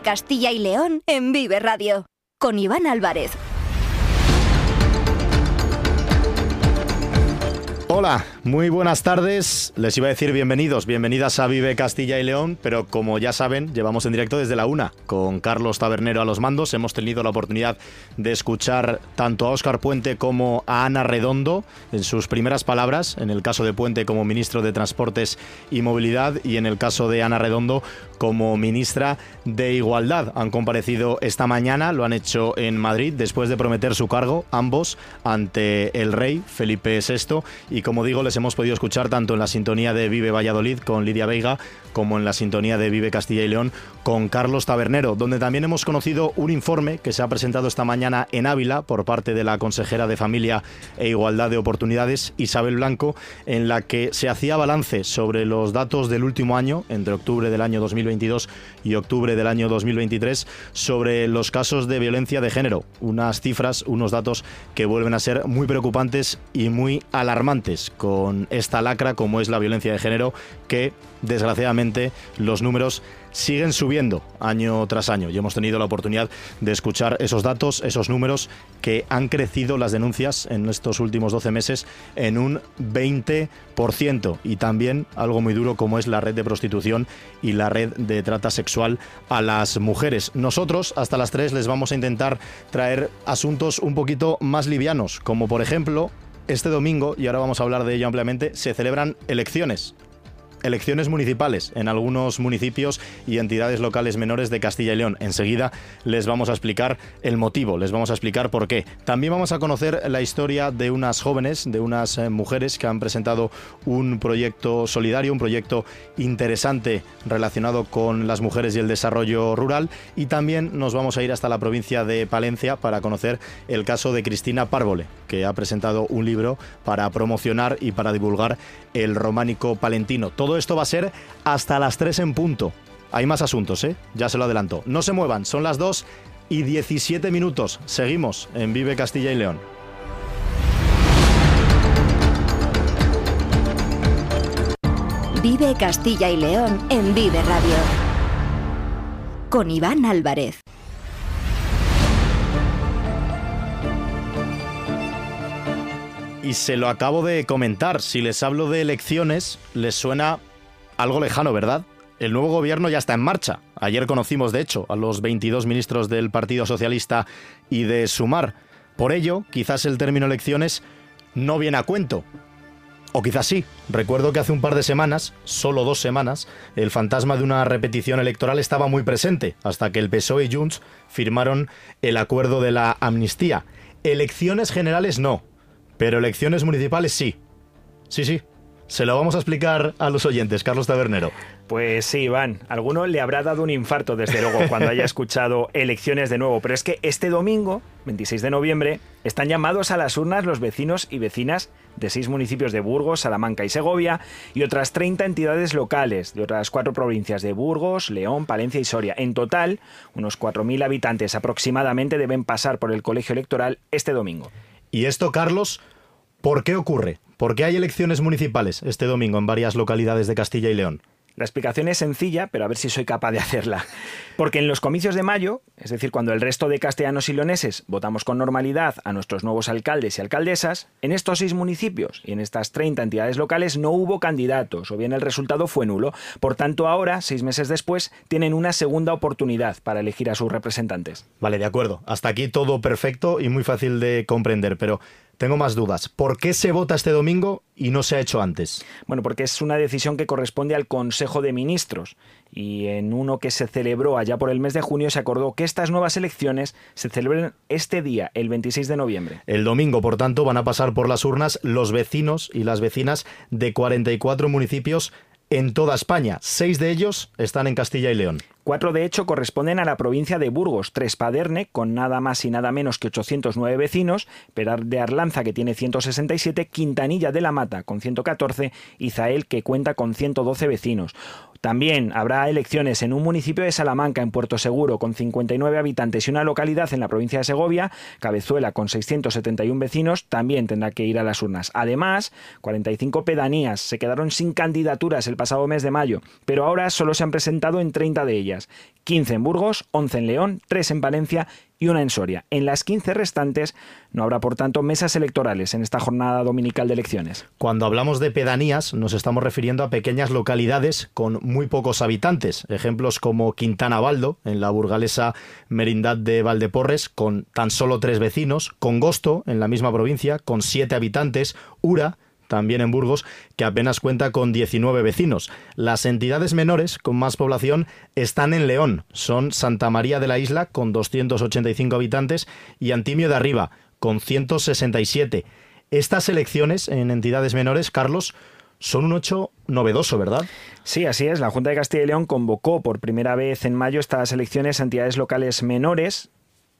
Castilla y León en Vive Radio. Con Iván Álvarez. Hola, muy buenas tardes. Les iba a decir bienvenidos, bienvenidas a Vive Castilla y León, pero como ya saben, llevamos en directo desde la una con Carlos Tabernero a los mandos. Hemos tenido la oportunidad de escuchar tanto a Óscar Puente como a Ana Redondo en sus primeras palabras, en el caso de Puente como ministro de Transportes y Movilidad y en el caso de Ana Redondo como ministra de Igualdad. Han comparecido esta mañana, lo han hecho en Madrid después de prometer su cargo, ambos, ante el rey Felipe VI. Y como digo, les hemos podido escuchar tanto en la sintonía de Vive Valladolid con Lidia Veiga como en la sintonía de Vive Castilla y León con Carlos Tabernero, donde también hemos conocido un informe que se ha presentado esta mañana en Ávila por parte de la consejera de Familia e Igualdad de Oportunidades, Isabel Blanco, en la que se hacía balance sobre los datos del último año, entre octubre del año 2020 y octubre del año 2023 sobre los casos de violencia de género. Unas cifras, unos datos que vuelven a ser muy preocupantes y muy alarmantes con esta lacra como es la violencia de género que desgraciadamente los números siguen subiendo año tras año. Y hemos tenido la oportunidad de escuchar esos datos, esos números que han crecido las denuncias en estos últimos 12 meses en un 20% y también algo muy duro como es la red de prostitución y la red de trata sexual a las mujeres. Nosotros hasta las 3 les vamos a intentar traer asuntos un poquito más livianos, como por ejemplo este domingo, y ahora vamos a hablar de ello ampliamente, se celebran elecciones elecciones municipales en algunos municipios y entidades locales menores de Castilla y León. Enseguida les vamos a explicar el motivo, les vamos a explicar por qué. También vamos a conocer la historia de unas jóvenes, de unas eh, mujeres que han presentado un proyecto solidario, un proyecto interesante relacionado con las mujeres y el desarrollo rural. Y también nos vamos a ir hasta la provincia de Palencia para conocer el caso de Cristina Párvole, que ha presentado un libro para promocionar y para divulgar el románico palentino. Esto va a ser hasta las 3 en punto. Hay más asuntos, ¿eh? Ya se lo adelanto. No se muevan, son las 2 y 17 minutos. Seguimos en Vive Castilla y León. Vive Castilla y León en Vive Radio. Con Iván Álvarez. Y se lo acabo de comentar. Si les hablo de elecciones, les suena algo lejano, ¿verdad? El nuevo gobierno ya está en marcha. Ayer conocimos, de hecho, a los 22 ministros del Partido Socialista y de Sumar. Por ello, quizás el término elecciones no viene a cuento. O quizás sí. Recuerdo que hace un par de semanas, solo dos semanas, el fantasma de una repetición electoral estaba muy presente, hasta que el PSOE y Junts firmaron el acuerdo de la amnistía. Elecciones generales no, pero elecciones municipales sí. Sí, sí. Se lo vamos a explicar a los oyentes, Carlos Tabernero. Pues sí, Iván. Alguno le habrá dado un infarto, desde luego, cuando haya escuchado elecciones de nuevo. Pero es que este domingo, 26 de noviembre, están llamados a las urnas los vecinos y vecinas de seis municipios de Burgos, Salamanca y Segovia y otras 30 entidades locales de otras cuatro provincias de Burgos, León, Palencia y Soria. En total, unos 4.000 habitantes aproximadamente deben pasar por el colegio electoral este domingo. Y esto, Carlos, ¿por qué ocurre? ¿Por qué hay elecciones municipales este domingo en varias localidades de Castilla y León? La explicación es sencilla, pero a ver si soy capaz de hacerla. Porque en los comicios de mayo, es decir, cuando el resto de castellanos y leoneses votamos con normalidad a nuestros nuevos alcaldes y alcaldesas, en estos seis municipios y en estas 30 entidades locales no hubo candidatos, o bien el resultado fue nulo. Por tanto, ahora, seis meses después, tienen una segunda oportunidad para elegir a sus representantes. Vale, de acuerdo. Hasta aquí todo perfecto y muy fácil de comprender, pero tengo más dudas. ¿Por qué se vota este domingo y no se ha hecho antes? Bueno, porque es una decisión que corresponde al Consejo de Ministros. Y en uno que se celebró allá por el mes de junio se acordó que estas nuevas elecciones se celebren este día, el 26 de noviembre. El domingo, por tanto, van a pasar por las urnas los vecinos y las vecinas de 44 municipios en toda España. Seis de ellos están en Castilla y León. Cuatro de hecho corresponden a la provincia de Burgos, tres Paderne, con nada más y nada menos que 809 vecinos, Perar de Arlanza, que tiene 167, Quintanilla de la Mata, con 114, y Zael, que cuenta con 112 vecinos. También habrá elecciones en un municipio de Salamanca, en Puerto Seguro, con 59 habitantes y una localidad en la provincia de Segovia, Cabezuela, con 671 vecinos, también tendrá que ir a las urnas. Además, 45 pedanías se quedaron sin candidaturas el pasado mes de mayo, pero ahora solo se han presentado en 30 de ellas. Provincias, 15 en Burgos, 11 en León, 3 en Valencia y una en Soria. En las 15 restantes no habrá, por tanto, mesas electorales en esta jornada dominical de elecciones. Cuando hablamos de pedanías, nos estamos refiriendo a pequeñas localidades con muy pocos habitantes. Ejemplos como Quintana Baldo, en la burgalesa Merindad de Valdeporres, con tan solo tres vecinos, Congosto, en la misma provincia, con siete habitantes, Ura, también en Burgos, que apenas cuenta con 19 vecinos. Las entidades menores con más población están en León. Son Santa María de la Isla, con 285 habitantes, y Antimio de Arriba, con 167. Estas elecciones en entidades menores, Carlos, son un hecho novedoso, ¿verdad? Sí, así es. La Junta de Castilla y León convocó por primera vez en mayo estas elecciones a entidades locales menores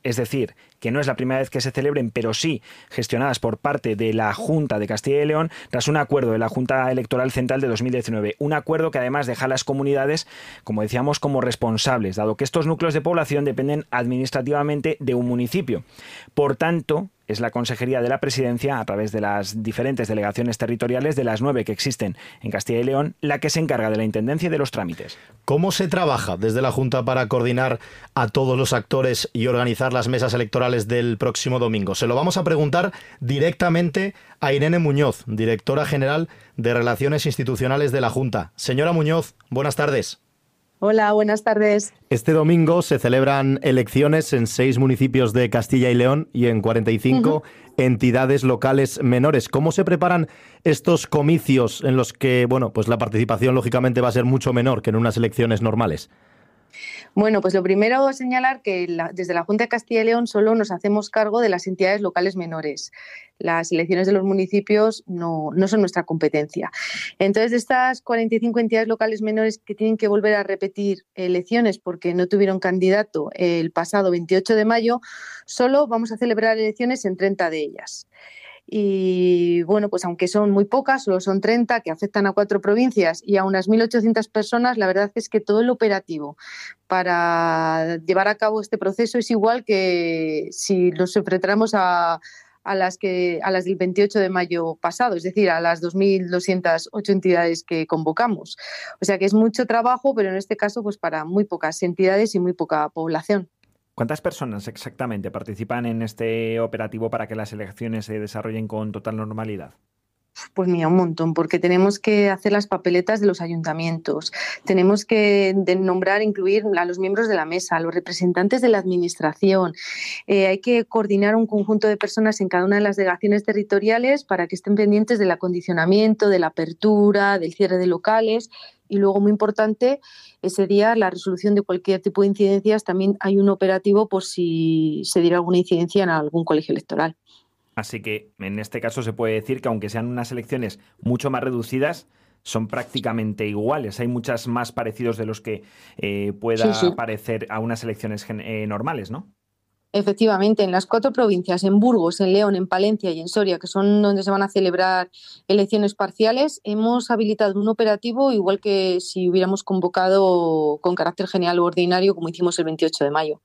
es decir, que no es la primera vez que se celebren, pero sí gestionadas por parte de la Junta de Castilla y León, tras un acuerdo de la Junta Electoral Central de 2019. Un acuerdo que además deja a las comunidades, como decíamos, como responsables, dado que estos núcleos de población dependen administrativamente de un municipio. Por tanto, es la Consejería de la Presidencia, a través de las diferentes delegaciones territoriales de las nueve que existen en Castilla y León, la que se encarga de la Intendencia y de los trámites. ¿Cómo se trabaja desde la Junta para coordinar a todos los actores y organizar las mesas electorales del próximo domingo? Se lo vamos a preguntar directamente a Irene Muñoz, directora general de Relaciones Institucionales de la Junta. Señora Muñoz, buenas tardes. Hola, buenas tardes. Este domingo se celebran elecciones en seis municipios de Castilla y León y en 45 entidades locales menores. ¿Cómo se preparan estos comicios en los que, bueno, pues la participación lógicamente va a ser mucho menor que en unas elecciones normales? Bueno, pues lo primero señalar que desde la Junta de Castilla y León solo nos hacemos cargo de las entidades locales menores. Las elecciones de los municipios no, no son nuestra competencia. Entonces, de estas 45 entidades locales menores que tienen que volver a repetir elecciones porque no tuvieron candidato el pasado 28 de mayo, solo vamos a celebrar elecciones en 30 de ellas. Y bueno, pues aunque son muy pocas, solo son 30 que afectan a cuatro provincias y a unas 1.800 personas, la verdad es que todo el operativo para llevar a cabo este proceso es igual que si nos enfrentáramos a, a las que a las del 28 de mayo pasado, es decir, a las 2.208 entidades que convocamos. O sea que es mucho trabajo, pero en este caso, pues para muy pocas entidades y muy poca población. ¿Cuántas personas exactamente participan en este operativo para que las elecciones se desarrollen con total normalidad? Pues mira, un montón, porque tenemos que hacer las papeletas de los ayuntamientos, tenemos que nombrar, incluir a los miembros de la mesa, a los representantes de la administración, eh, hay que coordinar un conjunto de personas en cada una de las delegaciones territoriales para que estén pendientes del acondicionamiento, de la apertura, del cierre de locales. Y luego, muy importante, ese día la resolución de cualquier tipo de incidencias, también hay un operativo por si se diera alguna incidencia en algún colegio electoral. Así que en este caso se puede decir que aunque sean unas elecciones mucho más reducidas, son prácticamente iguales. Hay muchas más parecidos de los que eh, pueda parecer a unas elecciones eh, normales, ¿no? Efectivamente, en las cuatro provincias, en Burgos, en León, en Palencia y en Soria, que son donde se van a celebrar elecciones parciales, hemos habilitado un operativo igual que si hubiéramos convocado con carácter general o ordinario, como hicimos el 28 de mayo.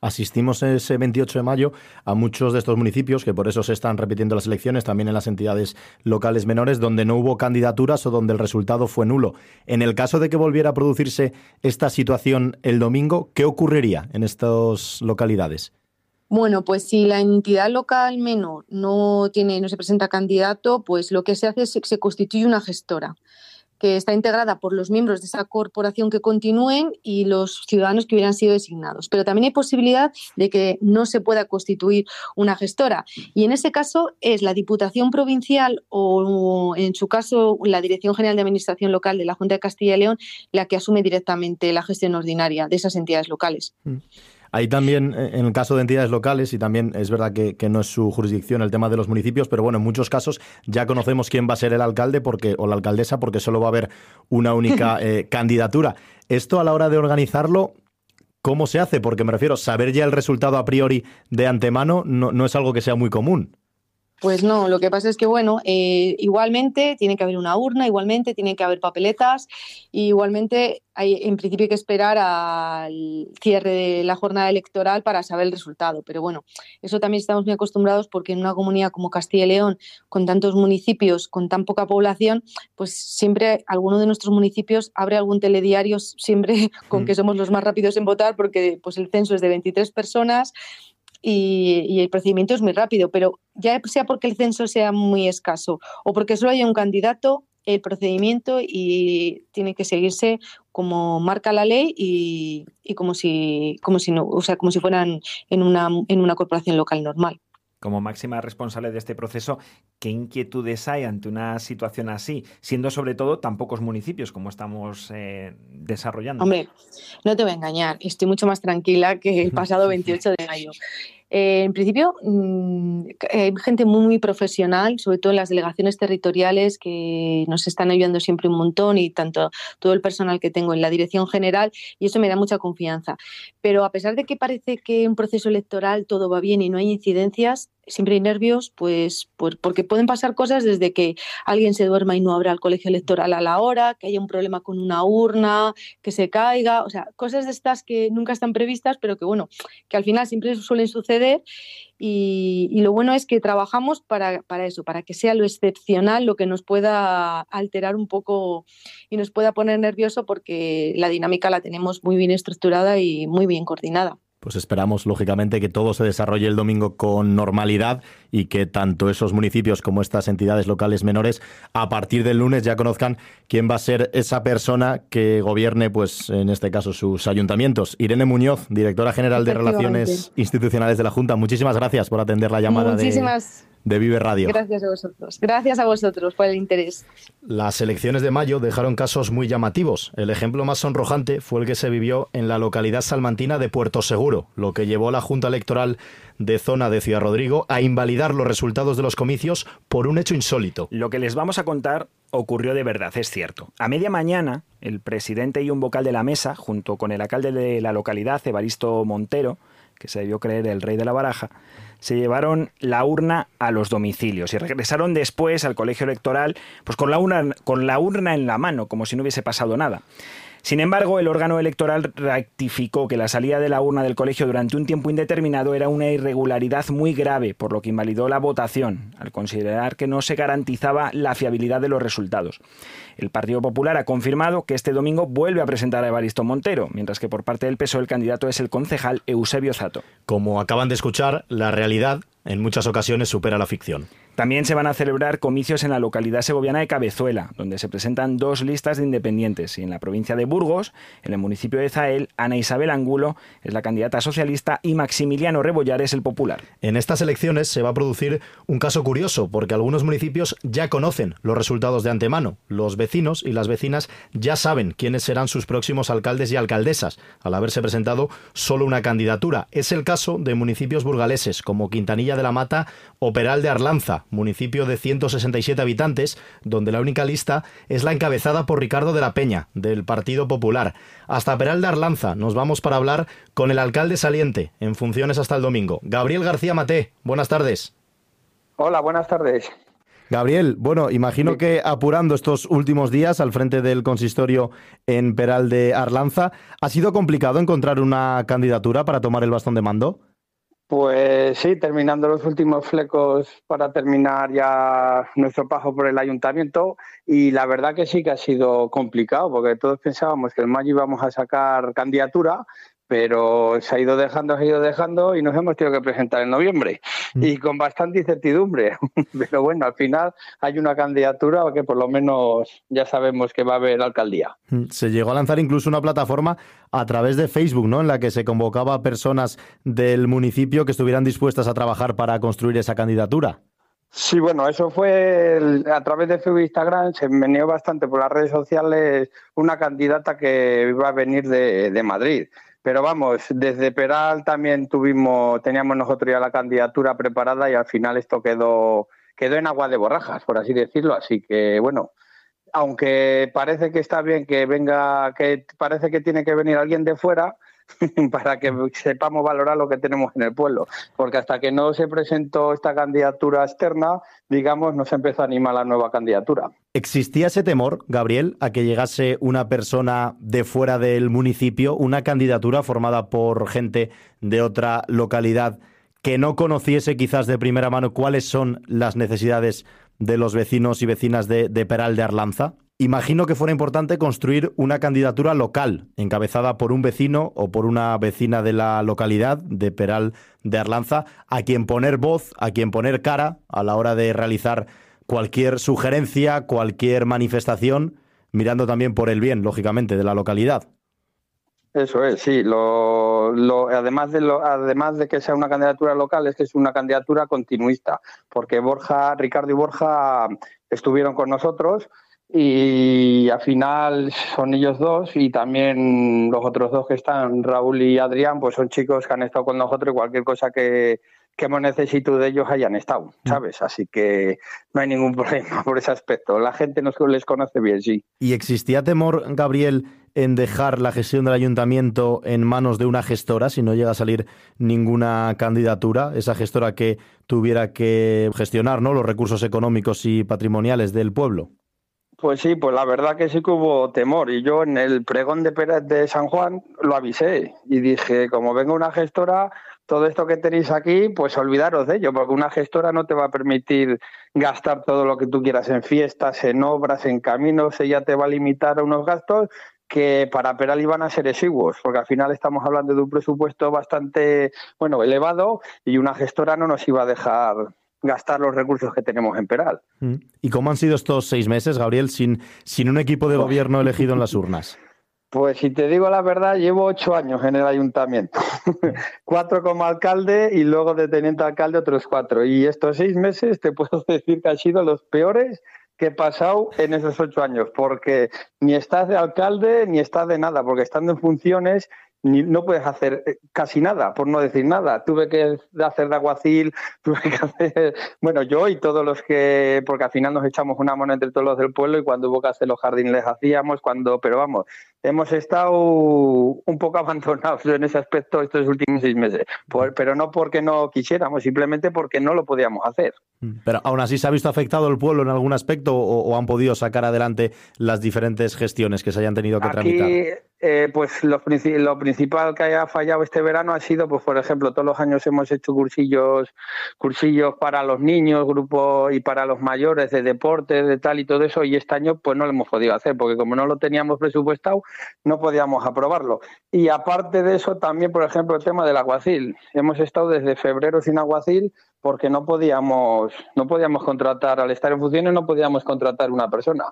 Asistimos ese 28 de mayo a muchos de estos municipios, que por eso se están repitiendo las elecciones, también en las entidades locales menores, donde no hubo candidaturas o donde el resultado fue nulo. En el caso de que volviera a producirse esta situación el domingo, ¿qué ocurriría en estas localidades? Bueno, pues si la entidad local menor no tiene, no se presenta candidato, pues lo que se hace es que se constituye una gestora que está integrada por los miembros de esa corporación que continúen y los ciudadanos que hubieran sido designados. Pero también hay posibilidad de que no se pueda constituir una gestora. Y en ese caso es la Diputación Provincial o, en su caso, la Dirección General de Administración Local de la Junta de Castilla y León la que asume directamente la gestión ordinaria de esas entidades locales. Mm. Ahí también, eh, en el caso de entidades locales, y también es verdad que, no es su jurisdicción el tema de los municipios, pero bueno, en muchos casos ya conocemos quién va a ser el alcalde porque, o la alcaldesa porque solo va a haber una única eh, candidatura. Esto a la hora de organizarlo, ¿cómo se hace? Porque me refiero, saber ya el resultado a priori de antemano no, no es algo que sea muy común. Pues no, lo que pasa es que, bueno, eh, igualmente tiene que haber una urna, igualmente tiene que haber papeletas, igualmente hay, en principio hay que esperar al cierre de la jornada electoral para saber el resultado. Pero bueno, eso también estamos muy acostumbrados porque en una comunidad como Castilla y León, con tantos municipios, con tan poca población, pues siempre alguno de nuestros municipios abre algún telediario siempre con que somos los más rápidos en votar porque pues el censo es de 23 personas y, el procedimiento es muy rápido, pero ya sea porque el censo sea muy escaso o porque solo haya un candidato, el procedimiento y tiene que seguirse como marca la ley y, como si como si no, o sea, como si fueran en una, en una corporación local normal como máxima responsable de este proceso, ¿qué inquietudes hay ante una situación así, siendo sobre todo tan pocos municipios como estamos eh, desarrollando? Hombre, no te voy a engañar, estoy mucho más tranquila que el pasado 28 de mayo. Eh, en principio, mm, hay gente muy, muy profesional, sobre todo en las delegaciones territoriales, que nos están ayudando siempre un montón y tanto todo el personal que tengo en la dirección general, y eso me da mucha confianza. Pero a pesar de que parece que en un proceso electoral todo va bien y no hay incidencias, siempre hay nervios, pues, porque pueden pasar cosas desde que alguien se duerma y no abra el colegio electoral a la hora, que haya un problema con una urna, que se caiga, o sea, cosas de estas que nunca están previstas, pero que bueno, que al final siempre suelen suceder. Y, lo bueno es que trabajamos para, para, eso, para que sea lo excepcional lo que nos pueda alterar un poco y nos pueda poner nervioso porque la dinámica la tenemos muy bien estructurada y muy bien coordinada. Pues esperamos, lógicamente, que todo se desarrolle el domingo con normalidad y que tanto esos municipios como estas entidades locales menores, a partir del lunes ya conozcan quién va a ser esa persona que gobierne, pues en este caso, sus ayuntamientos. Irene Muñoz, directora general de Relaciones Institucionales de la Junta, muchísimas gracias por atender la llamada Muchísimas de Vive Radio. Gracias a vosotros. Gracias a vosotros por el interés. Las elecciones de mayo dejaron casos muy llamativos. El ejemplo más sonrojante fue el que se vivió en la localidad salmantina de Puerto Seguro, lo que llevó a la Junta Electoral de zona de Ciudad Rodrigo a invalidar los resultados de los comicios por un hecho insólito. Lo que les vamos a contar ocurrió de verdad, es cierto. A media mañana, el presidente y un vocal de la mesa, junto con el alcalde de la localidad, Evaristo Montero, que se debió creer el rey de la baraja, se llevaron la urna a los domicilios y regresaron después al colegio electoral pues con la urna, con la urna en la mano, como si no hubiese pasado nada. Sin embargo, el órgano electoral rectificó que la salida de la urna del colegio durante un tiempo indeterminado era una irregularidad muy grave, por lo que invalidó la votación, al considerar que no se garantizaba la fiabilidad de los resultados. El Partido Popular ha confirmado que este domingo vuelve a presentar a Evaristo Montero, mientras que por parte del PSOE el candidato es el concejal Eusebio Zato. Como acaban de escuchar, la realidad en muchas ocasiones supera la ficción. También se van a celebrar comicios en la localidad segoviana de Cabezuela, donde se presentan dos listas de independientes. Y en la provincia de Burgos, en el municipio de Zael, Ana Isabel Angulo es la candidata socialista y Maximiliano Rebollar es el popular. En estas elecciones se va a producir un caso curioso, porque algunos municipios ya conocen los resultados de antemano. Los vecinos y las vecinas ya saben quiénes serán sus próximos alcaldes y alcaldesas, al haberse presentado solo una candidatura. Es el caso de municipios burgaleses como Quintanilla de la Mata o Peral de Arlanza, municipio de 167 habitantes, donde la única lista es la encabezada por Ricardo de la Peña, del Partido Popular. Hasta Peral de Arlanza nos vamos para hablar con el alcalde saliente, en funciones hasta el domingo. Gabriel García Mate, buenas tardes. Hola, buenas tardes. Gabriel, bueno, imagino que apurando estos últimos días al frente del consistorio en Peral de Arlanza, ¿ha sido complicado encontrar una candidatura para tomar el bastón de mando? Pues sí, terminando los últimos flecos para terminar ya nuestro paso por el ayuntamiento. Y la verdad que sí que ha sido complicado porque todos pensábamos que en mayo íbamos a sacar candidatura, pero se ha ido dejando, se ha ido dejando y nos hemos tenido que presentar en noviembre mm. y con bastante incertidumbre. Pero bueno, al final hay una candidatura que por lo menos ya sabemos que va a haber alcaldía. Mm, se llegó a lanzar incluso una plataforma a través de Facebook, ¿no? En la que se convocaba a personas del municipio que estuvieran dispuestas a trabajar para construir esa candidatura. Sí, bueno, eso fue a través de Facebook e Instagram, se meneó bastante por las redes sociales una candidata que iba a venir de, de Madrid. Pero vamos, desde Peral también tuvimos, teníamos nosotros ya la candidatura preparada y al final esto quedó, quedó en agua de borrajas, por así decirlo. Así que bueno, aunque parece que está bien que venga, que parece que tiene que venir alguien de fuera, para que sepamos valorar lo que tenemos en el pueblo. Porque hasta que no se presentó esta candidatura externa, digamos, no se empezó a animar la nueva candidatura. ¿Existía ese temor, Gabriel, a que llegase una persona de fuera del municipio, una candidatura formada por gente de otra localidad que no conociese quizás de primera mano cuáles son las necesidades de los vecinos y vecinas de, de Peral de Arlanza? Imagino que fuera importante construir una candidatura local, encabezada por un vecino o por una vecina de la localidad de Peral de Arlanza, a quien poner voz, a quien poner cara a la hora de realizar cualquier sugerencia, cualquier manifestación, mirando también por el bien, lógicamente, de la localidad. Eso es, sí. Lo, además, de lo, además de que sea una candidatura local, es que es una candidatura continuista, porque Borja, Ricardo y Borja estuvieron con nosotros y al final son ellos dos y también los otros dos que están, Raúl y Adrián, pues son chicos que han estado con nosotros y cualquier cosa que, que hemos necesitado de ellos hayan estado, mm. ¿sabes? Así que no hay ningún problema por ese aspecto. La gente nos les conoce bien, sí. ¿Y existía temor, Gabriel, en dejar la gestión del ayuntamiento en manos de una gestora si no llega a salir ninguna candidatura? Esa gestora que tuviera que gestionar ¿no? los recursos económicos y patrimoniales del pueblo. Pues sí, pues la verdad que sí que hubo temor y yo en el pregón de Pérez de San Juan lo avisé y dije, como venga una gestora, todo esto que tenéis aquí, pues olvidaros de ello, porque una gestora no te va a permitir gastar todo lo que tú quieras en fiestas, en obras, en caminos, ella te va a limitar a unos gastos que para Peral iban a ser exiguos, porque al final estamos hablando de un presupuesto bastante, bueno, elevado y una gestora no nos iba a dejar gastar los recursos que tenemos en Peral. Mm. ¿Y cómo han sido estos seis meses, Gabriel, sin, sin un equipo de gobierno elegido en las urnas? Pues si te digo la verdad, llevo ocho años en el ayuntamiento. cuatro como alcalde y luego de teniente alcalde otros cuatro. Y estos seis meses te puedo decir que han sido los peores que he pasado en esos ocho años, porque ni estás de alcalde ni estás de nada, porque estando en funciones no puedes hacer eh, casi nada, por no decir nada. Tuve que hacer de aguacil, tuve que hacer, bueno, yo y todos los que, porque al final nos echamos una mano entre todos los del pueblo y cuando hubo que hacer los jardines les hacíamos, cuando, pero vamos, hemos estado un poco abandonados en ese aspecto estos últimos seis meses, pero no porque no quisiéramos, simplemente porque no lo podíamos hacer. Mm. Pero aún así se ha visto afectado el pueblo en algún aspecto o, han podido sacar adelante las diferentes gestiones que se hayan tenido que tramitar. Eh, pues lo, lo, principal que haya fallado este verano ha sido, pues por ejemplo, todos los años hemos hecho cursillos, cursillos para los niños, grupos y para los mayores de deporte, de tal y todo eso, y este año pues no lo hemos podido hacer, porque como no lo teníamos presupuestado, no podíamos aprobarlo. Y aparte de eso, también, por ejemplo, el tema del aguacil. Hemos estado desde febrero sin aguacil porque no podíamos, no podíamos contratar, al estar en funciones no podíamos contratar una persona.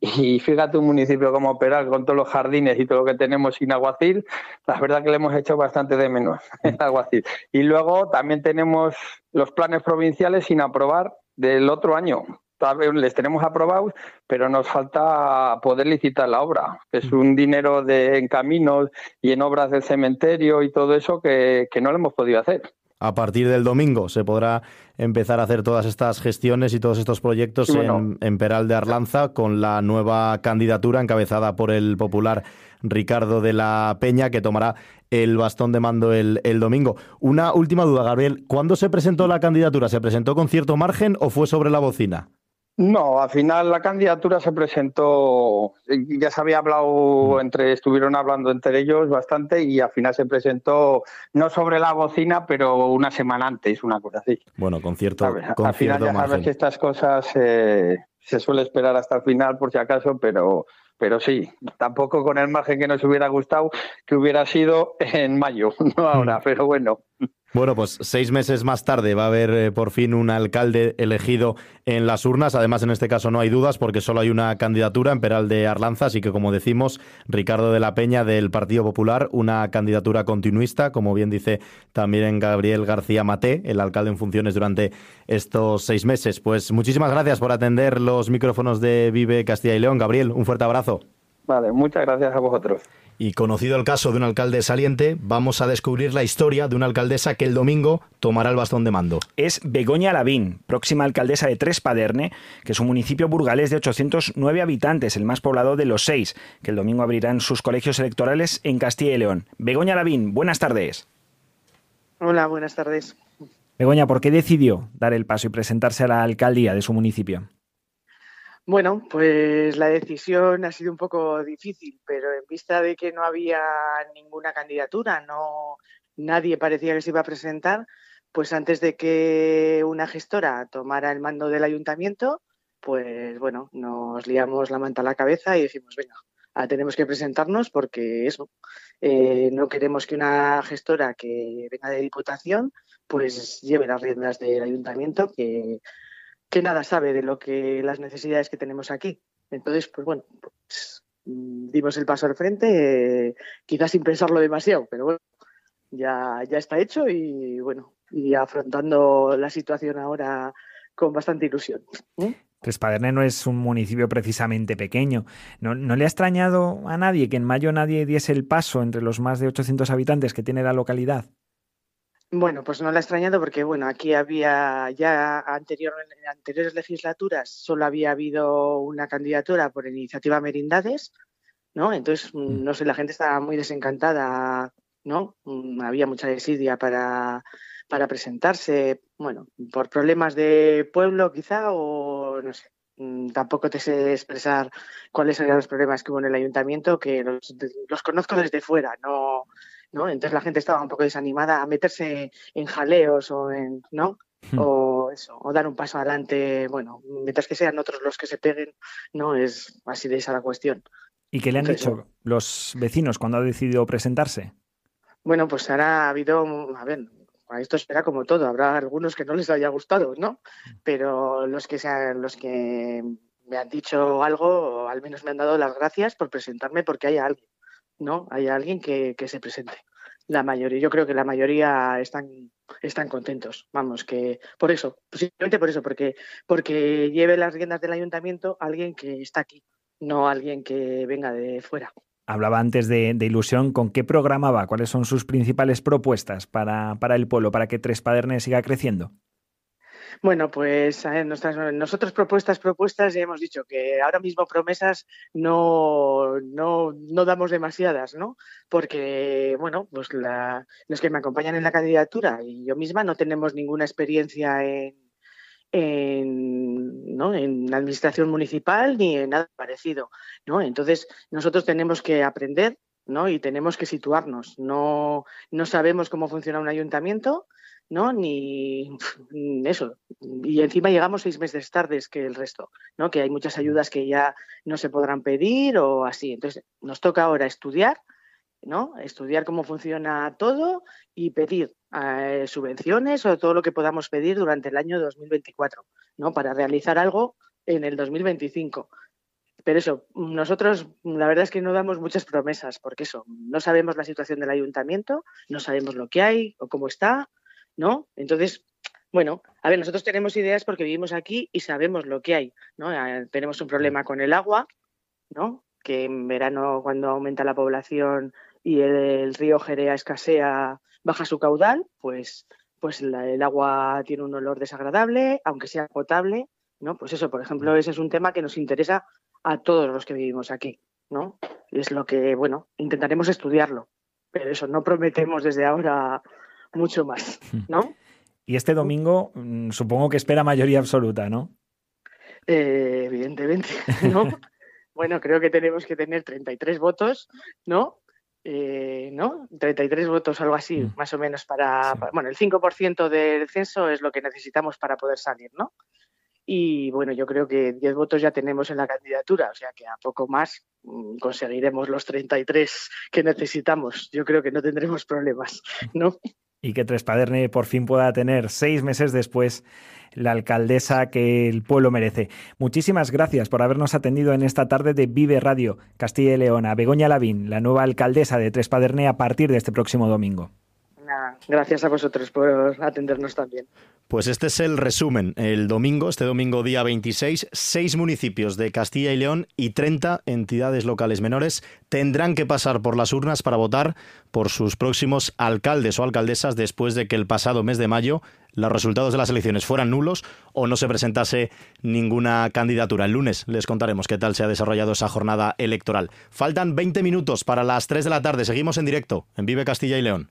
Y fíjate un municipio como Peral, con todos los jardines y todo lo que tenemos sin aguacil, la verdad que le hemos hecho bastante de menos el aguacil. Y luego también tenemos los planes provinciales sin aprobar del otro año. Les tenemos aprobados, pero nos falta poder licitar la obra, es mm. un dinero de, en caminos y en obras del cementerio y todo eso que, que no lo hemos podido hacer a partir del domingo se podrá empezar a hacer todas estas gestiones y todos estos proyectos en, Peral de Arlanza con la nueva candidatura encabezada por el popular Ricardo de la Peña que tomará el bastón de mando el, el domingo. Una última duda, Gabriel. ¿Cuándo se presentó la candidatura? ¿Se presentó con cierto margen o fue sobre la bocina? No, al final la candidatura se presentó, ya se había hablado mm. entre, estuvieron hablando entre ellos bastante y al final se presentó no sobre la bocina, pero una semana antes, una cosa así. Bueno, con cierto, al final ya sabes que estas cosas eh, se suele esperar hasta el final por si acaso, pero pero sí, tampoco con el margen que nos hubiera gustado que hubiera sido en mayo, no ahora, mm. pero bueno. Bueno, pues seis meses más tarde va a haber eh, por fin un alcalde elegido en las urnas. Además, en este caso no hay dudas porque solo hay una candidatura en Peral de Arlanza, así que como decimos, Ricardo de la Peña del Partido Popular, una candidatura continuista, como bien dice también Gabriel García Maté, el alcalde en funciones durante estos seis meses. Pues muchísimas gracias por atender los micrófonos de Vive Castilla y León. Gabriel, un fuerte abrazo. Vale, muchas gracias a vosotros. Y conocido el caso de un alcalde saliente, vamos a descubrir la historia de una alcaldesa que el domingo tomará el bastón de mando. Es Begoña Lavín, próxima alcaldesa de Trespaderne, que es un municipio burgalés de 809 habitantes, el más poblado de los seis, que el domingo abrirán sus colegios electorales en Castilla y León. Begoña Lavín, buenas tardes. Hola, buenas tardes. Begoña, ¿por qué decidió dar el paso y presentarse a la alcaldía de su municipio? Bueno, pues la decisión ha sido un poco difícil, pero en vista de que no había ninguna candidatura, no nadie parecía que se iba a presentar, pues antes de que una gestora tomara el mando del ayuntamiento, pues bueno, nos liamos la manta a la cabeza y dijimos, venga, tenemos que presentarnos porque eso, eh, no queremos que una gestora que venga de diputación pues lleve las riendas del ayuntamiento que que nada sabe de lo que las necesidades que tenemos aquí. Entonces, pues bueno, pues, mm, dimos el paso al frente, eh, quizás sin pensarlo demasiado, pero bueno, ya, ya está hecho y bueno, y afrontando la situación ahora con bastante ilusión. ¿eh? Trespaderne no es un municipio precisamente pequeño. ¿No, ¿No, le ha extrañado a nadie que en mayo nadie diese el paso entre los más de 800 habitantes que tiene la localidad? Bueno, pues no la ha extrañado porque bueno, aquí había ya anterior, en anteriores legislaturas solo había habido una candidatura por iniciativa Merindades, ¿no? Entonces, mm, mm. no sé, la gente estaba muy desencantada, ¿no? Mm, había mucha desidia para, para presentarse, bueno, por problemas de pueblo quizá o no sé. Tampoco te sé expresar cuáles eran los problemas que hubo en el ayuntamiento, que los, los conozco desde fuera, no, ¿no? Entonces la gente estaba un poco desanimada a meterse en jaleos o en, ¿no? Hmm. O eso, o dar un paso adelante, bueno, mientras que sean otros los que se peguen, no es así de esa la cuestión. ¿Y qué le han dicho los vecinos cuando ha decidido presentarse? Bueno, pues ahora ha habido, a ver, esto espera como todo, habrá algunos que no les haya gustado, ¿no? Pero los que sean, los que me han dicho algo, o al menos me han dado las gracias por presentarme porque hay alguien. ¿No? Hay alguien que, se presente. La mayoría, yo creo que la mayoría están, están contentos. Vamos, que por eso, posiblemente por eso, porque, porque lleve las riendas del ayuntamiento alguien que está aquí, no alguien que venga de fuera. Hablaba antes de, ilusión, ¿con qué programa va? ¿Cuáles son sus principales propuestas para, para el pueblo, para que Tres Padernes siga creciendo? Bueno, pues nuestras, nosotros propuestas, propuestas, ya hemos dicho que ahora mismo promesas no, no, no damos demasiadas, ¿no? Porque, bueno, pues los que me acompañan en la candidatura y yo misma no tenemos ninguna experiencia en, en, ¿no? en la administración municipal ni en nada parecido, ¿no? Entonces, nosotros tenemos que aprender ¿no? Y tenemos que situarnos. No, no sabemos cómo funciona un ayuntamiento, ¿no? Ni, eso. Y encima llegamos seis meses tardes que el resto, ¿no? Que hay muchas ayudas que ya no se podrán pedir o así. Entonces, nos toca ahora estudiar, ¿no? Estudiar cómo funciona todo y pedir eh, subvenciones o todo lo que podamos pedir durante el año 2024, ¿no? Para realizar algo en el 2025. Pero eso, nosotros la verdad es que no damos muchas promesas, porque eso, no sabemos la situación del ayuntamiento, no sabemos lo que hay o cómo está, ¿no? Entonces, bueno, a ver, nosotros tenemos ideas porque vivimos aquí y sabemos lo que hay, ¿no? Eh, tenemos un problema con el agua, ¿no? Que en verano, cuando aumenta la población y el, río Jerea escasea, baja su caudal, pues, pues el agua tiene un olor desagradable, aunque sea potable, ¿no? Pues eso, por ejemplo, ese es un tema que nos interesa a todos los que vivimos aquí, ¿no? Es lo que, bueno, intentaremos estudiarlo, pero eso, no prometemos desde ahora mucho más, ¿no? Y este domingo mm, supongo que espera mayoría absoluta, ¿no? Eh, evidentemente, ¿no? bueno, creo que tenemos que tener 33 votos, ¿no? Eh, ¿no? 33 votos, algo así, mm. más o menos, para, para, bueno, el 5% del censo es lo que necesitamos para poder salir, ¿no? Y bueno, yo creo que 10 votos ya tenemos en la candidatura, o sea que a poco más mm, conseguiremos los 33 que necesitamos. Yo creo que no tendremos problemas, ¿no? y que Trespaderne por fin pueda tener seis meses después la alcaldesa que el pueblo merece. Muchísimas gracias por habernos atendido en esta tarde de Vive Radio Castilla y León. A Begoña Lavín, la nueva alcaldesa de Trespaderne a partir de este próximo domingo. Gracias a vosotros por atendernos también. Pues este es el resumen. El domingo, este domingo día 26, seis municipios de Castilla y León y 30 entidades locales menores tendrán que pasar por las urnas para votar por sus próximos alcaldes o alcaldesas después de que el pasado mes de mayo los resultados de las elecciones fueran nulos o no se presentase ninguna candidatura. El lunes les contaremos qué tal se ha desarrollado esa jornada electoral. Faltan 20 minutos para las 3 de la tarde. Seguimos en directo en Vive Castilla y León.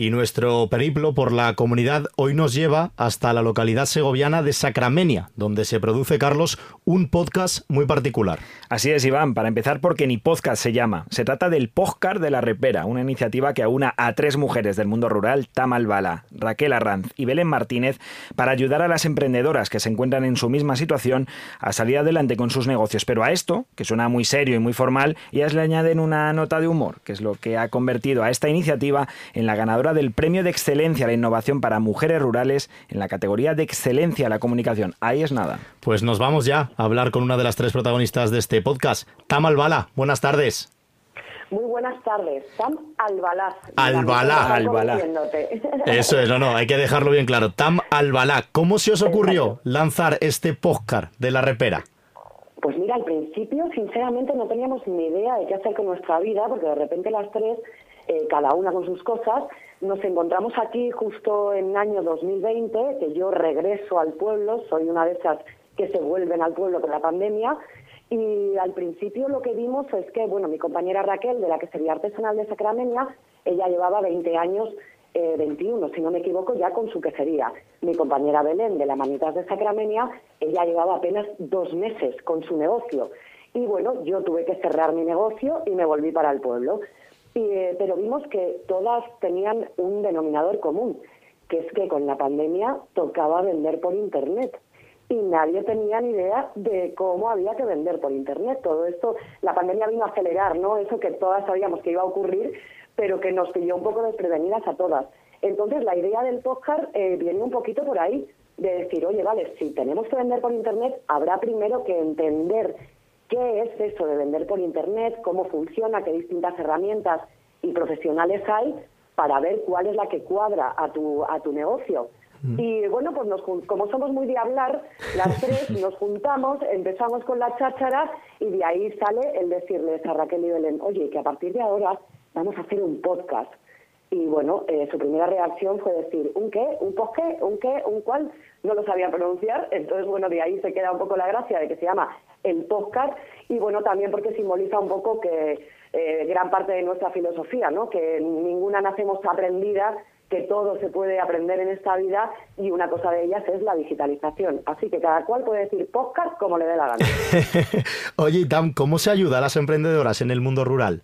Y nuestro periplo por la comunidad hoy nos lleva hasta la localidad segoviana de Sacramenia, donde se produce, Carlos, un podcast muy particular. Así es, Iván, para empezar porque ni podcast se llama. Se trata del Podcast de la Repera, una iniciativa que aúna a tres mujeres del mundo rural, Tamal Bala, Raquel Arranz y Belén Martínez, para ayudar a las emprendedoras que se encuentran en su misma situación a salir adelante con sus negocios. Pero a esto, que suena muy serio y muy formal, ellas le añaden una nota de humor, que es lo que ha convertido a esta iniciativa en la ganadora del Premio de Excelencia a la Innovación para Mujeres Rurales en la categoría de Excelencia a la Comunicación. Ahí es nada. Pues nos vamos ya a hablar con una de las tres protagonistas de este podcast. Tam Albala, buenas tardes. Muy buenas tardes. Tam Albalá. Albalá. Albalá. Eso es, no, no, hay que dejarlo bien claro. Tam Albalá, ¿cómo se os ocurrió lanzar este podcast de la repera? Pues mira, al principio, sinceramente, no teníamos ni idea de qué hacer con nuestra vida, porque de repente las tres, eh, cada una con sus cosas, nos encontramos aquí justo en el año 2020, que yo regreso al pueblo, soy una de esas que se vuelven al pueblo con la pandemia, y al principio lo que vimos es que, bueno, mi compañera Raquel, de la que sería artesanal de Sacramenia, ella llevaba 20 años, eh, 21, si no me equivoco, ya con su quesería. Mi compañera Belén, de la Manitas de Sacramenia, ella llevaba apenas dos meses con su negocio. Y bueno, yo tuve que cerrar mi negocio y me volví para el pueblo. Eh, pero vimos que todas tenían un denominador común, que es que con la pandemia tocaba vender por Internet y nadie tenía ni idea de cómo había que vender por Internet. Todo esto, la pandemia vino a acelerar, ¿no? Eso que todas sabíamos que iba a ocurrir, pero que nos pilló un poco desprevenidas a todas. Entonces, la idea del podcast eh, viene un poquito por ahí, de decir, oye, vale, si tenemos que vender por Internet, habrá primero que entender qué es eso de vender por Internet, cómo funciona, qué distintas herramientas y profesionales hay para ver cuál es la que cuadra a tu, a tu negocio. Mm. Y bueno, pues nos, como somos muy de hablar, las tres nos juntamos, empezamos con la cháchara y de ahí sale el decirles a Raquel y Belén, oye, que a partir de ahora vamos a hacer un podcast. Y bueno, eh, su primera reacción fue decir, ¿un qué? ¿Un qué? ¿Un qué? ¿Un cuál? No lo sabía pronunciar. Entonces, bueno, de ahí se queda un poco la gracia de que se llama el podcast y bueno, también porque simboliza un poco que eh, gran parte de nuestra filosofía, ¿no? Que ninguna nacemos aprendida, que todo se puede aprender en esta vida y una cosa de ellas es la digitalización. Así que cada cual puede decir podcast como le dé la gana. Oye, Tam, ¿cómo se ayuda a las emprendedoras en el mundo rural?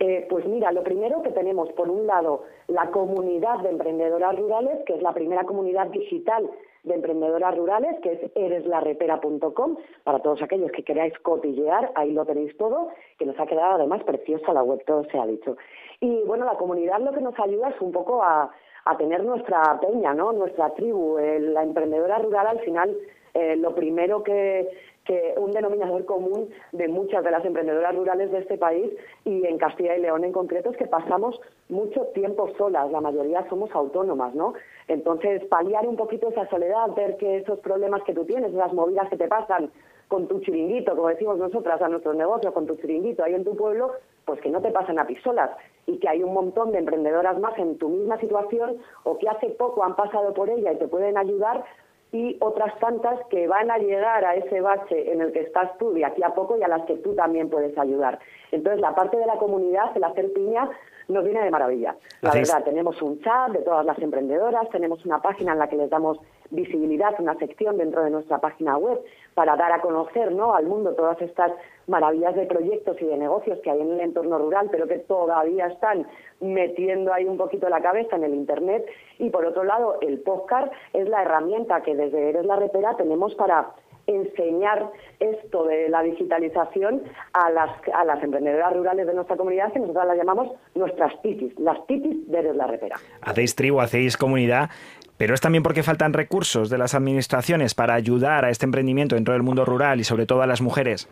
Eh, pues mira, lo primero que tenemos, por un lado, la comunidad de emprendedoras rurales, que es la primera comunidad digital de emprendedoras rurales, que es ereslarepera.com, para todos aquellos que queráis cotillear, ahí lo tenéis todo, que nos ha quedado además preciosa la web, todo se ha dicho. Y bueno, la comunidad lo que nos ayuda es un poco a, tener nuestra peña, ¿no? Nuestra tribu. la emprendedora rural al final eh, lo primero que, que un denominador común de muchas de las emprendedoras rurales de este país y en Castilla y León en concreto es que pasamos mucho tiempo solas, la mayoría somos autónomas, ¿no? Entonces, paliar un poquito esa soledad, ver que esos problemas que tú tienes, esas movidas que te pasan con tu chiringuito, como decimos nosotras a nuestros negocios, con tu chiringuito ahí en tu pueblo, pues que no te pasen a pisolas, y que hay un montón de emprendedoras más en tu misma situación o que hace poco han pasado por ella y te pueden ayudar y otras tantas que van a llegar a ese bache en el que estás tú de aquí a poco y a las que tú también puedes ayudar. Entonces, la parte de la comunidad, el hacer piña, nos viene de maravilla. La verdad, tenemos un chat de todas las emprendedoras, tenemos una página en la que les damos visibilidad, una sección dentro de nuestra página web para dar a conocer ¿no? al mundo todas estas maravillas de proyectos y de negocios que hay en el entorno rural, pero que todavía están metiendo ahí un poquito la cabeza en el Internet. Y por otro lado, el podcast es la herramienta que desde Eres la Repera tenemos para enseñar esto de la digitalización a las, a las emprendedoras rurales de nuestra comunidad, que nosotros las llamamos nuestras titis, las titis de la Repera. Hacéis tribu, hacéis comunidad pero es también porque faltan recursos de las administraciones para ayudar a este emprendimiento dentro del mundo rural y sobre todo a las mujeres.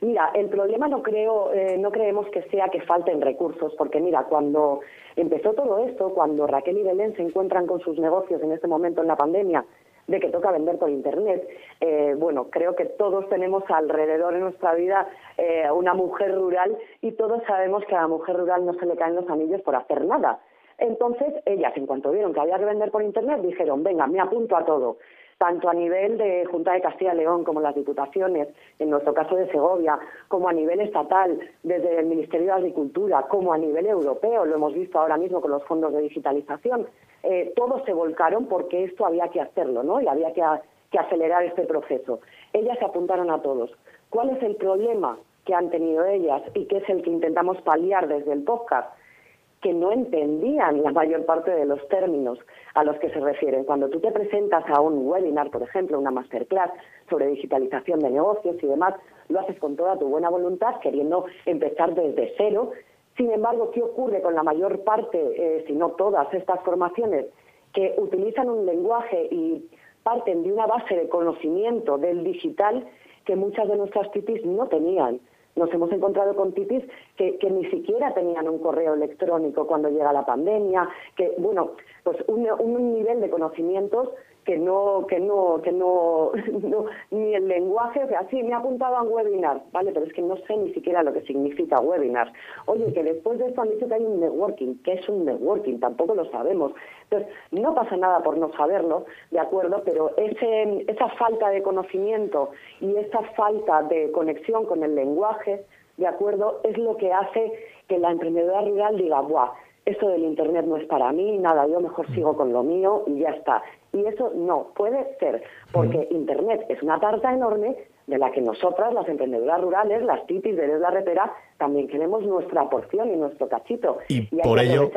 Mira, el problema no creo, eh, no creemos que sea que falten recursos, porque mira, cuando empezó todo esto, cuando Raquel y Belén se encuentran con sus negocios en este momento en la pandemia, de que toca vender por internet, eh, bueno, creo que todos tenemos alrededor en nuestra vida eh, una mujer rural y todos sabemos que a la mujer rural no se le caen los anillos por hacer nada. Entonces, ellas, en cuanto vieron que había que vender por Internet, dijeron, venga, me apunto a todo, tanto a nivel de Junta de Castilla y León como las diputaciones, en nuestro caso de Segovia, como a nivel estatal, desde el Ministerio de Agricultura, como a nivel europeo, lo hemos visto ahora mismo con los fondos de digitalización, eh, todos se volcaron porque esto había que hacerlo, ¿no? Y había que, acelerar este proceso. Ellas se apuntaron a todos. ¿Cuál es el problema que han tenido ellas y que es el que intentamos paliar desde el podcast? Que no entendían la mayor parte de los términos a los que se refieren. Cuando tú te presentas a un webinar, por ejemplo, una masterclass sobre digitalización de negocios y demás, lo haces con toda tu buena voluntad, queriendo empezar desde cero. Sin embargo, ¿qué ocurre con la mayor parte, eh, si no todas estas formaciones, que utilizan un lenguaje y parten de una base de conocimiento del digital que muchas de nuestras titis no tenían? Nos hemos encontrado con titis que, ni siquiera tenían un correo electrónico cuando llega la pandemia, que, bueno, pues un, un nivel de conocimientos que no, que no, que no, ni el lenguaje, o sea, sí, me ha apuntado a un webinar, ¿vale? Pero es que no sé ni siquiera lo que significa webinar. Oye, que después de esto han dicho que hay un networking. ¿Qué es un networking? Tampoco lo sabemos. Entonces, no pasa nada por no saberlo, ¿de acuerdo? Pero ese, esa falta de conocimiento y esa falta de conexión con el lenguaje, ¿de acuerdo? Es lo que hace que la emprendedora rural diga, ¡buah! esto del Internet no es para mí, nada, yo mejor sigo con lo mío y ya está. Y eso no puede ser, porque Internet es una tarta enorme de la que nosotras, las emprendedoras rurales, las tipis de la repera, también queremos nuestra porción y nuestro cachito. Y, por ello,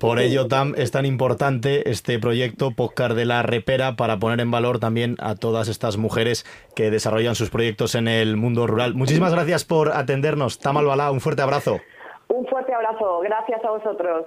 por ello, Tam, es tan importante este proyecto Podcast de la Repera para poner en valor también a todas estas mujeres que desarrollan sus proyectos en el mundo rural. Muchísimas gracias por atendernos. Tam Albalá, un fuerte abrazo. Un fuerte abrazo. Gracias a vosotros.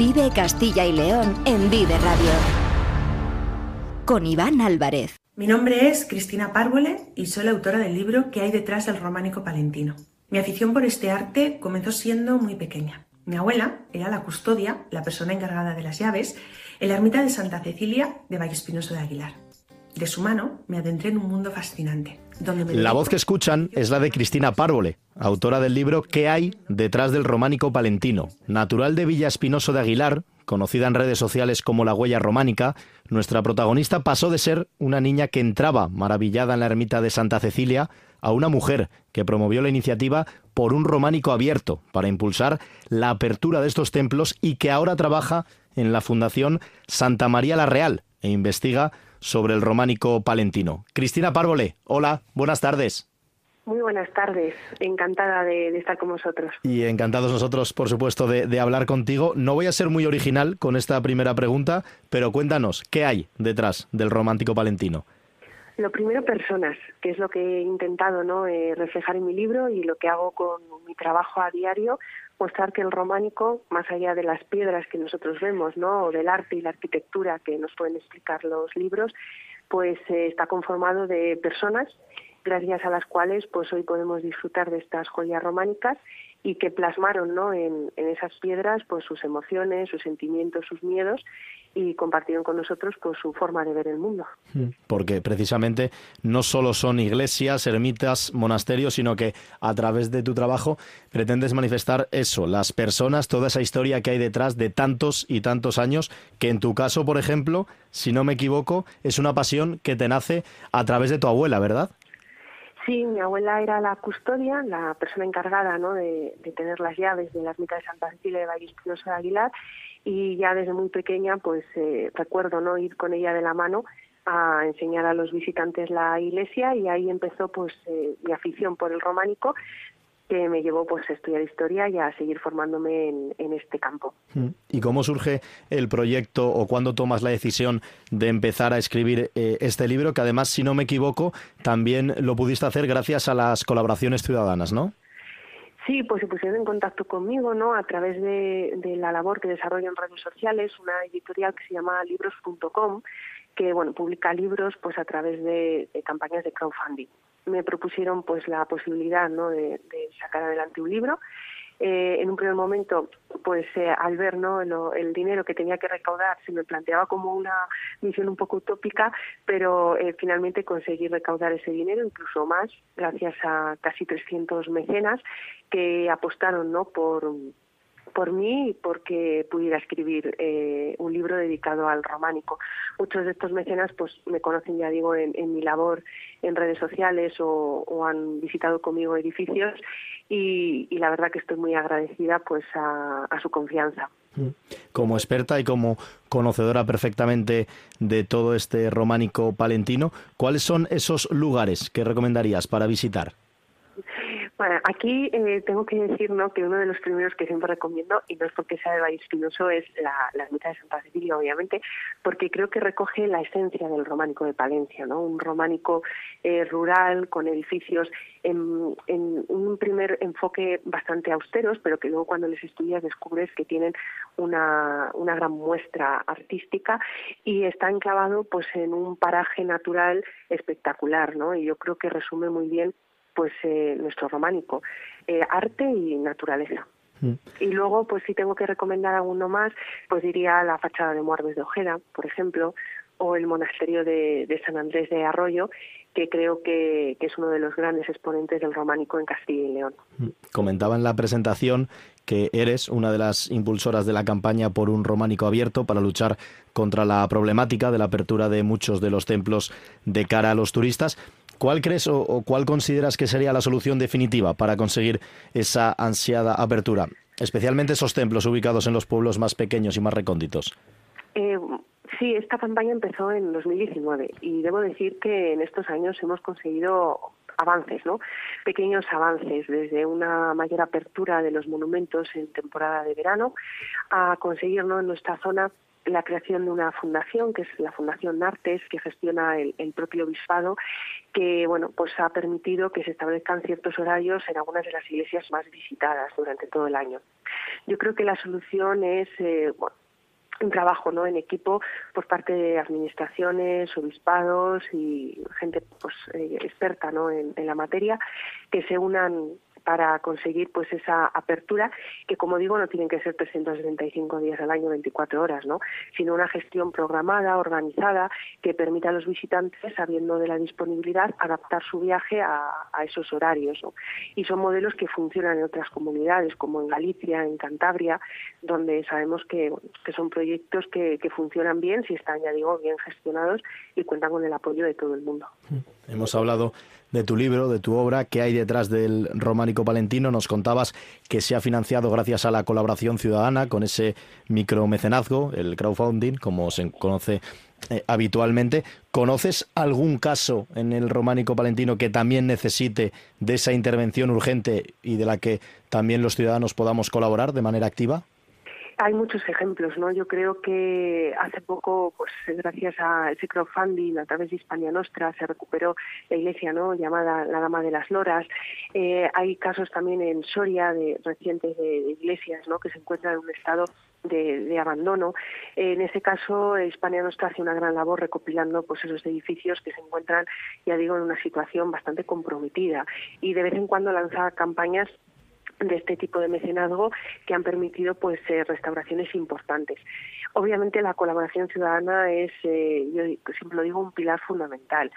Vive Castilla y León en Vive Radio. Con Iván Álvarez. Mi nombre es Cristina Párvole y soy la autora del libro que hay detrás del románico palentino. Mi afición por este arte comenzó siendo muy pequeña. Mi abuela era la custodia, la persona encargada de las llaves, en la ermita de Santa Cecilia de Espinoso de Aguilar. De su mano me adentré en un mundo fascinante. La voz que escuchan es la de Cristina Párvole, autora del libro ¿Qué hay detrás del románico palentino? Natural de Villa Espinoso de Aguilar, conocida en redes sociales como la huella románica, nuestra protagonista pasó de ser una niña que entraba maravillada en la ermita de Santa Cecilia a una mujer que promovió la iniciativa por un románico abierto para impulsar la apertura de estos templos y que ahora trabaja en la Fundación Santa María la Real e investiga sobre el románico palentino. Cristina Párvole, hola, buenas tardes. Muy buenas tardes, encantada de, estar con vosotros. Y encantados nosotros, por supuesto, de, hablar contigo. No voy a ser muy original con esta primera pregunta, pero cuéntanos, ¿qué hay detrás del romántico palentino? Lo primero, personas, que es lo que he intentado ¿no? Eh, reflejar en mi libro y lo que hago con mi trabajo a diario, mostrar que el románico, más allá de las piedras que nosotros vemos, ¿no? o del arte y la arquitectura que nos pueden explicar los libros, pues eh, está conformado de personas gracias a las cuales pues hoy podemos disfrutar de estas joyas románicas y que plasmaron ¿no? en, esas piedras pues sus emociones, sus sentimientos, sus miedos y compartieron con nosotros pues su forma de ver el mundo. Mm. Porque precisamente no solo son iglesias, ermitas, monasterios, sino que a través de tu trabajo pretendes manifestar eso, las personas, toda esa historia que hay detrás de tantos y tantos años, que en tu caso, por ejemplo, si no me equivoco, es una pasión que te nace a través de tu abuela, ¿verdad? Sí, mi abuela era la custodia, la persona encargada ¿no? de, tener las llaves de la ermita de Santa Cecilia de Valle Espinosa de Aguilar. Y ya desde muy pequeña pues eh, recuerdo no ir con ella de la mano a enseñar a los visitantes la iglesia. Y ahí empezó pues eh, mi afición por el románico que me llevó pues a estudiar historia y a seguir formándome en, este campo. Mm. ¿Y cómo surge el proyecto o cuándo tomas la decisión de empezar a escribir eh, este libro? Que además, si no me equivoco, también lo pudiste hacer gracias a las colaboraciones ciudadanas, ¿no? Sí, pues se pusieron en contacto conmigo, ¿no? A través de, la labor que desarrollo en redes sociales, una editorial que se llama libros.com, que bueno publica libros pues a través de campañas de crowdfunding me propusieron pues la posibilidad ¿no? de, sacar adelante un libro. Eh, en un primer momento, pues eh, al ver ¿no? el dinero que tenía que recaudar, se me planteaba como una misión un poco utópica, pero eh, finalmente conseguí recaudar ese dinero, incluso más, gracias a casi 300 mecenas que apostaron ¿no? por por mí y porque pudiera escribir eh, un libro dedicado al románico. Muchos de estos mecenas pues me conocen, ya digo, en, mi labor en redes sociales o, han visitado conmigo edificios y, la verdad que estoy muy agradecida pues a, a su confianza. Mm. Como experta y como conocedora perfectamente de todo este románico palentino, ¿cuáles son esos lugares que recomendarías para visitar? Bueno, aquí eh, tengo que decir ¿no? que uno de los primeros que siempre recomiendo, y no es porque sea de Valle Espinoso, es la, la de Santa Cecilia, obviamente, porque creo que recoge la esencia del románico de Palencia, ¿no? un románico eh, rural con edificios en, en, un primer enfoque bastante austeros, pero que luego cuando les estudias descubres que tienen una, una gran muestra artística y está enclavado pues en un paraje natural espectacular, ¿no? Y yo creo que resume muy bien pues eh, nuestro románico, eh, arte y naturaleza. Mm. Y luego, pues si tengo que recomendar alguno más, pues diría la fachada de Muarves de Ojeda, por ejemplo, o el monasterio de, San Andrés de Arroyo, que creo que, es uno de los grandes exponentes del románico en Castilla y León. Mm. Comentaba en la presentación que eres una de las impulsoras de la campaña por un románico abierto para luchar contra la problemática de la apertura de muchos de los templos de cara a los turistas. ¿Cuál crees o, cuál consideras que sería la solución definitiva para conseguir esa ansiada apertura? Especialmente esos templos ubicados en los pueblos más pequeños y más recónditos. Eh, sí, esta campaña empezó en 2019 y debo decir que en estos años hemos conseguido avances, ¿no? Pequeños avances, desde una mayor apertura de los monumentos en temporada de verano a conseguir ¿no? en nuestra zona la creación de una fundación, que es la Fundación Nartes, que gestiona el, propio obispado, que bueno, pues ha permitido que se establezcan ciertos horarios en algunas de las iglesias más visitadas durante todo el año. Yo creo que la solución es eh, un trabajo ¿no? en equipo por parte de administraciones, obispados y gente pues, eh, experta ¿no? en, la materia que se unan para conseguir pues esa apertura que como digo no tienen que ser 375 días al año 24 horas no sino una gestión programada organizada que permita a los visitantes sabiendo de la disponibilidad adaptar su viaje a, esos horarios y son modelos que funcionan en otras comunidades como en Galicia en Cantabria donde sabemos que, que son proyectos que, que funcionan bien si están ya digo bien gestionados y cuentan con el apoyo de todo el mundo. Hemos hablado de tu libro, de tu obra, qué hay detrás del románico palentino. Nos contabas que se ha financiado gracias a la colaboración ciudadana con ese micromecenazgo, el crowdfunding, como se conoce eh, habitualmente. ¿Conoces algún caso en el románico palentino que también necesite de esa intervención urgente y de la que también los ciudadanos podamos colaborar de manera activa? Hay muchos ejemplos, ¿no? Yo creo que hace poco, pues gracias a ese crowdfunding a través de Hispania Nostra se recuperó la iglesia, ¿no? Llamada la Dama de las Loras. Eh, hay casos también en Soria de recientes de, iglesias, ¿no? Que se encuentran en un estado de, abandono. En ese caso, Hispania Nostra hace una gran labor recopilando pues esos edificios que se encuentran, ya digo, en una situación bastante comprometida y de vez en cuando lanza campañas de este tipo de mecenazgo que han permitido pues eh, restauraciones importantes. Obviamente la colaboración ciudadana es, eh, yo siempre lo digo, un pilar fundamental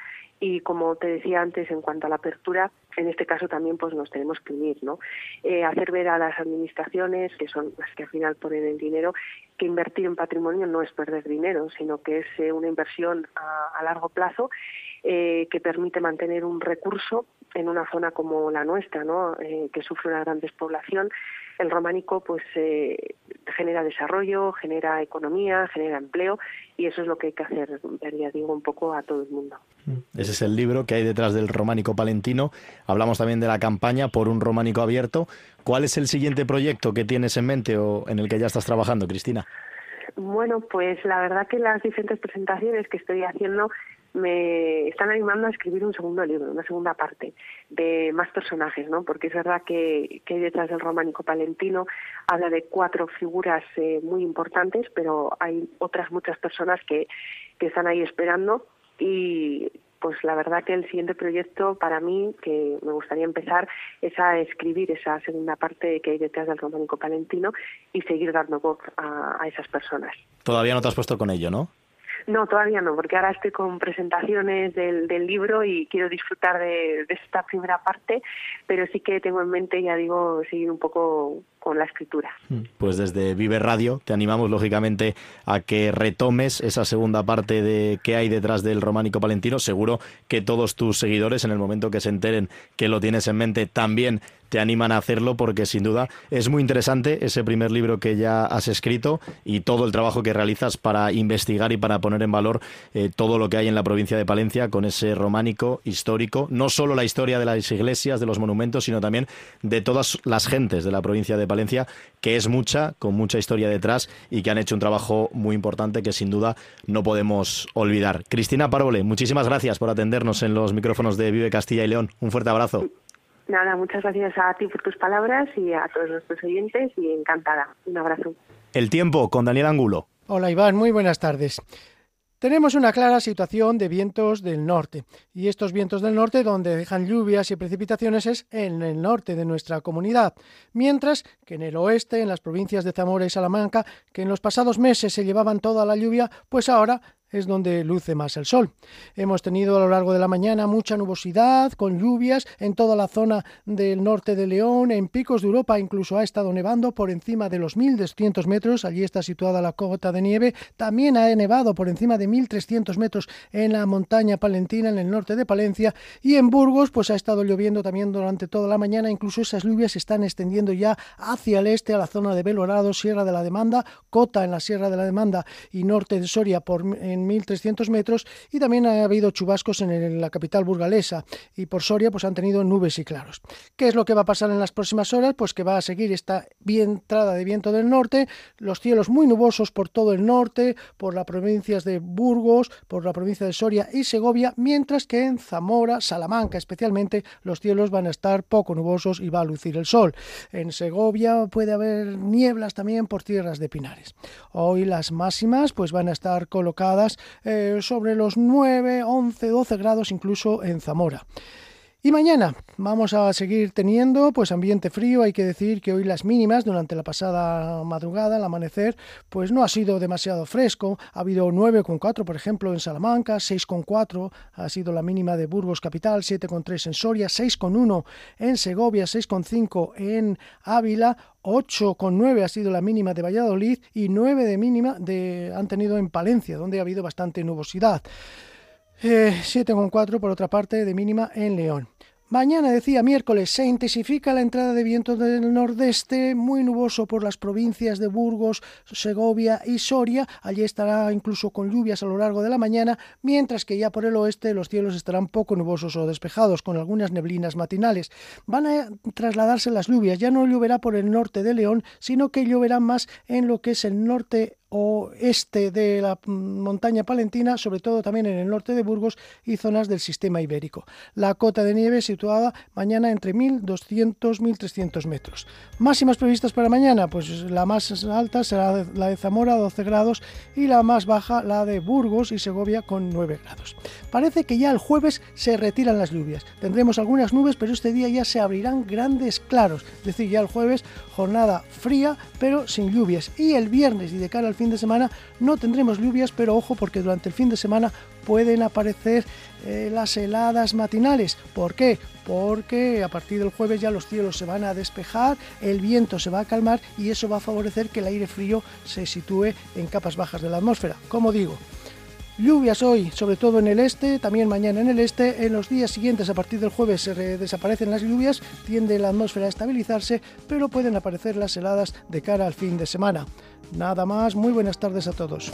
y como te decía antes en cuanto a la apertura en este caso también pues nos tenemos que unir no eh, hacer ver a las administraciones que son las que al final ponen el dinero que invertir en patrimonio no es perder dinero sino que es eh, una inversión a, largo plazo eh, que permite mantener un recurso en una zona como la nuestra no que sufre una gran despoblación el románico pues genera desarrollo, genera economía, genera empleo y eso es lo que hay que hacer, ya digo, un poco a todo el mundo. Mm. Ese es el libro que hay detrás del románico palentino. Hablamos también de la campaña por un románico abierto. ¿Cuál es el siguiente proyecto que tienes en mente o en el que ya estás trabajando, Cristina? Bueno, pues la verdad que las diferentes presentaciones que estoy haciendo me están animando a escribir un segundo libro, una segunda parte, de más personajes, ¿no? Porque es verdad que, que detrás del románico palentino habla de cuatro figuras eh, muy importantes, pero hay otras muchas personas que, que están ahí esperando y pues la verdad que el siguiente proyecto para mí, que me gustaría empezar, es a escribir esa segunda parte que hay detrás del románico palentino y seguir dando voz a, a esas personas. Todavía no te has puesto con ello, ¿no? No, todavía no, porque ahora estoy con presentaciones del, del libro y quiero disfrutar de, de, esta primera parte, pero sí que tengo en mente, ya digo, seguir un poco con la escritura. Mm. Pues desde Vive Radio te animamos lógicamente a que retomes esa segunda parte de qué hay detrás del románico palentino. Seguro que todos tus seguidores en el momento que se enteren que lo tienes en mente también te animan a hacerlo porque sin duda es muy interesante ese primer libro que ya has escrito y todo el trabajo que realizas para investigar y para poner en valor eh, todo lo que hay en la provincia de Palencia con ese románico histórico, no solo la historia de las iglesias, de los monumentos, sino también de todas las gentes de la provincia de Palencia, que es mucha, con mucha historia detrás y que han hecho un trabajo muy importante que sin duda no podemos olvidar. Cristina Parole, muchísimas gracias por atendernos en los micrófonos de Vive Castilla y León. Un fuerte abrazo. Nada, muchas gracias a ti por tus palabras y a todos nuestros oyentes y encantada. Un abrazo. El tiempo con Daniel Angulo. Hola Iván, muy buenas tardes. Tenemos una clara situación de vientos del norte y estos vientos del norte donde dejan lluvias y precipitaciones es en el norte de nuestra comunidad, mientras que en el oeste, en las provincias de Zamora y Salamanca, que en los pasados meses se llevaban toda la lluvia, pues ahora es donde luce más el sol. Hemos tenido a lo largo de la mañana mucha nubosidad, con lluvias en toda la zona del norte de León, en picos de Europa incluso ha estado nevando por encima de los 1.200 metros, allí está situada la cota de nieve, también ha nevado por encima de 1.300 metros en la montaña palentina, en el norte de Palencia, y en Burgos pues ha estado lloviendo también durante toda la mañana, incluso esas lluvias se están extendiendo ya hacia el este, a la zona de Belorado, Sierra de la Demanda, Cota en la Sierra de la Demanda y norte de Soria por 1.300 metros y también ha habido chubascos en, la capital burgalesa y por Soria pues han tenido nubes y claros. ¿Qué es lo que va a pasar en las próximas horas? Pues que va a seguir esta entrada de viento del norte, los cielos muy nubosos por todo el norte, por las provincias de Burgos, por la provincia de Soria y Segovia, mientras que en Zamora, Salamanca especialmente, los cielos van a estar poco nubosos y va a lucir el sol. En Segovia puede haber nieblas también por tierras de pinares. Hoy las máximas pues van a estar colocadas sobre los 9, 11, 12 grados incluso en Zamora. Y mañana vamos a seguir teniendo pues ambiente frío, hay que decir que hoy las mínimas durante la pasada madrugada, al amanecer, pues no ha sido demasiado fresco, ha habido 9,4 por ejemplo en Salamanca, 6,4 ha sido la mínima de Burgos capital, 7,3 en Soria, 6,1 en Segovia, 6,5 en Ávila, 8,9 ha sido la mínima de Valladolid y 9 de mínima de, han tenido en Palencia, donde ha habido bastante nubosidad. 7,4 eh, por otra parte de mínima en León. Mañana, decía miércoles, se intensifica la entrada de viento del nordeste, muy nuboso por las provincias de Burgos, Segovia y Soria. Allí estará incluso con lluvias a lo largo de la mañana, mientras que ya por el oeste los cielos estarán poco nubosos o despejados, con algunas neblinas matinales. Van a trasladarse las lluvias, ya no lloverá por el norte de León, sino que lloverá más en lo que es el norte o este de la montaña palentina, sobre todo también en el norte de Burgos y zonas del sistema ibérico. La cota de nieve situada mañana entre 1.200 1.300 metros. Máximas previstas para mañana, pues la más alta será la de Zamora, 12 grados, y la más baja, la de Burgos y Segovia, con 9 grados. Parece que ya el jueves se retiran las lluvias. Tendremos algunas nubes, pero este día ya se abrirán grandes claros. Es decir, ya el jueves jornada fría, pero sin lluvias. Y el viernes y de cara al fin de semana no tendremos lluvias, pero ojo porque durante el fin de semana pueden aparecer eh, las heladas matinales. ¿Por qué? Porque a partir del jueves ya los cielos se van a despejar, el viento se va a calmar y eso va a favorecer que el aire frío se sitúe en capas bajas de la atmósfera. Como digo, Lluvias hoy, sobre todo en el este, también mañana en el este. En los días siguientes, a partir del jueves, se desaparecen las lluvias, tiende la atmósfera a estabilizarse, pero pueden aparecer las heladas de cara al fin de semana. Nada más, muy buenas tardes a todos.